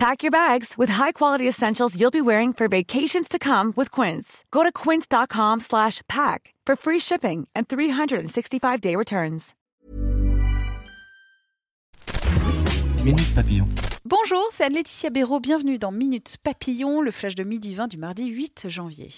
Pack your bags with high-quality essentials you'll be wearing for vacations to come with Quince. Go to quince.com slash pack for free shipping and 365-day returns. Minute Papillon. Bonjour, c'est Anne-Laetitia Béraud. Bienvenue dans Minute Papillon, le flash de midi 20 du mardi 8 janvier.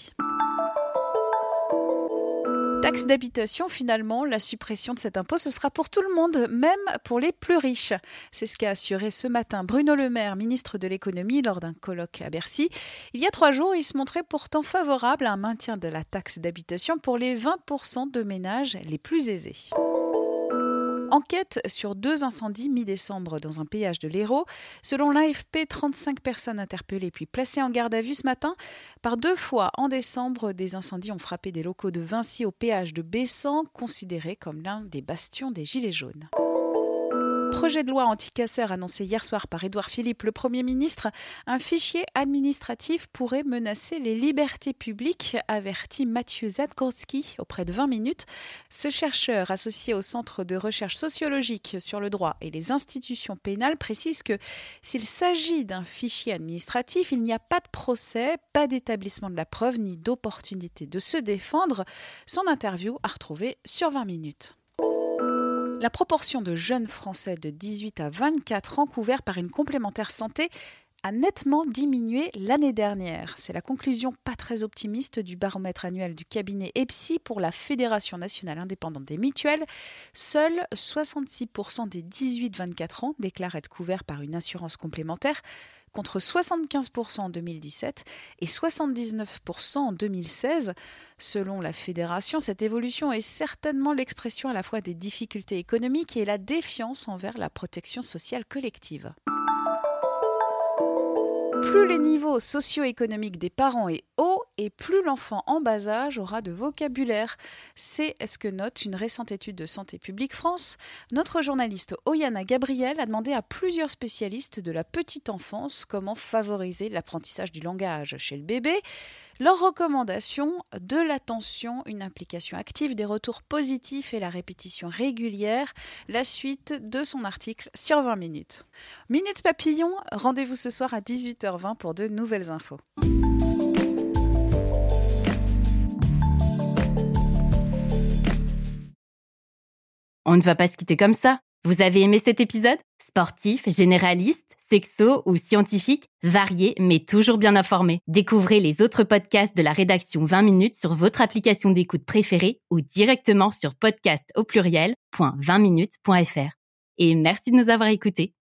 Taxe d'habitation, finalement, la suppression de cet impôt, ce sera pour tout le monde, même pour les plus riches. C'est ce qu'a assuré ce matin Bruno Le Maire, ministre de l'économie, lors d'un colloque à Bercy. Il y a trois jours, il se montrait pourtant favorable à un maintien de la taxe d'habitation pour les 20% de ménages les plus aisés. Enquête sur deux incendies mi-décembre dans un péage de l'Hérault. Selon l'AFP, 35 personnes interpellées puis placées en garde à vue ce matin. Par deux fois en décembre, des incendies ont frappé des locaux de Vinci au péage de Bessan, considéré comme l'un des bastions des Gilets jaunes projet de loi anti-casseurs annoncé hier soir par Édouard Philippe, le Premier ministre, un fichier administratif pourrait menacer les libertés publiques, avertit Mathieu Zadkowski auprès de 20 minutes. Ce chercheur associé au Centre de recherche sociologique sur le droit et les institutions pénales précise que s'il s'agit d'un fichier administratif, il n'y a pas de procès, pas d'établissement de la preuve ni d'opportunité de se défendre. Son interview à retrouver sur 20 minutes. La proportion de jeunes Français de 18 à 24 ans couverts par une complémentaire santé a nettement diminué l'année dernière. C'est la conclusion pas très optimiste du baromètre annuel du cabinet EPSI pour la Fédération nationale indépendante des mutuelles. Seuls 66% des 18-24 ans déclarent être couverts par une assurance complémentaire contre 75% en 2017 et 79% en 2016. Selon la fédération, cette évolution est certainement l'expression à la fois des difficultés économiques et la défiance envers la protection sociale collective. Plus les niveaux socio-économiques des parents est haut et plus l'enfant en bas âge aura de vocabulaire. C'est ce que note une récente étude de Santé publique France. Notre journaliste Oyana Gabriel a demandé à plusieurs spécialistes de la petite enfance comment favoriser l'apprentissage du langage chez le bébé. Leur recommandation, de l'attention, une implication active, des retours positifs et la répétition régulière. La suite de son article sur 20 minutes. Minute Papillon, rendez-vous ce soir à 18h20 pour de nouvelles infos. On ne va pas se quitter comme ça. Vous avez aimé cet épisode? Sportif, généraliste, sexo ou scientifique, varié mais toujours bien informé. Découvrez les autres podcasts de la rédaction 20 minutes sur votre application d'écoute préférée ou directement sur podcast au pluriel.20minutes.fr. Et merci de nous avoir écoutés.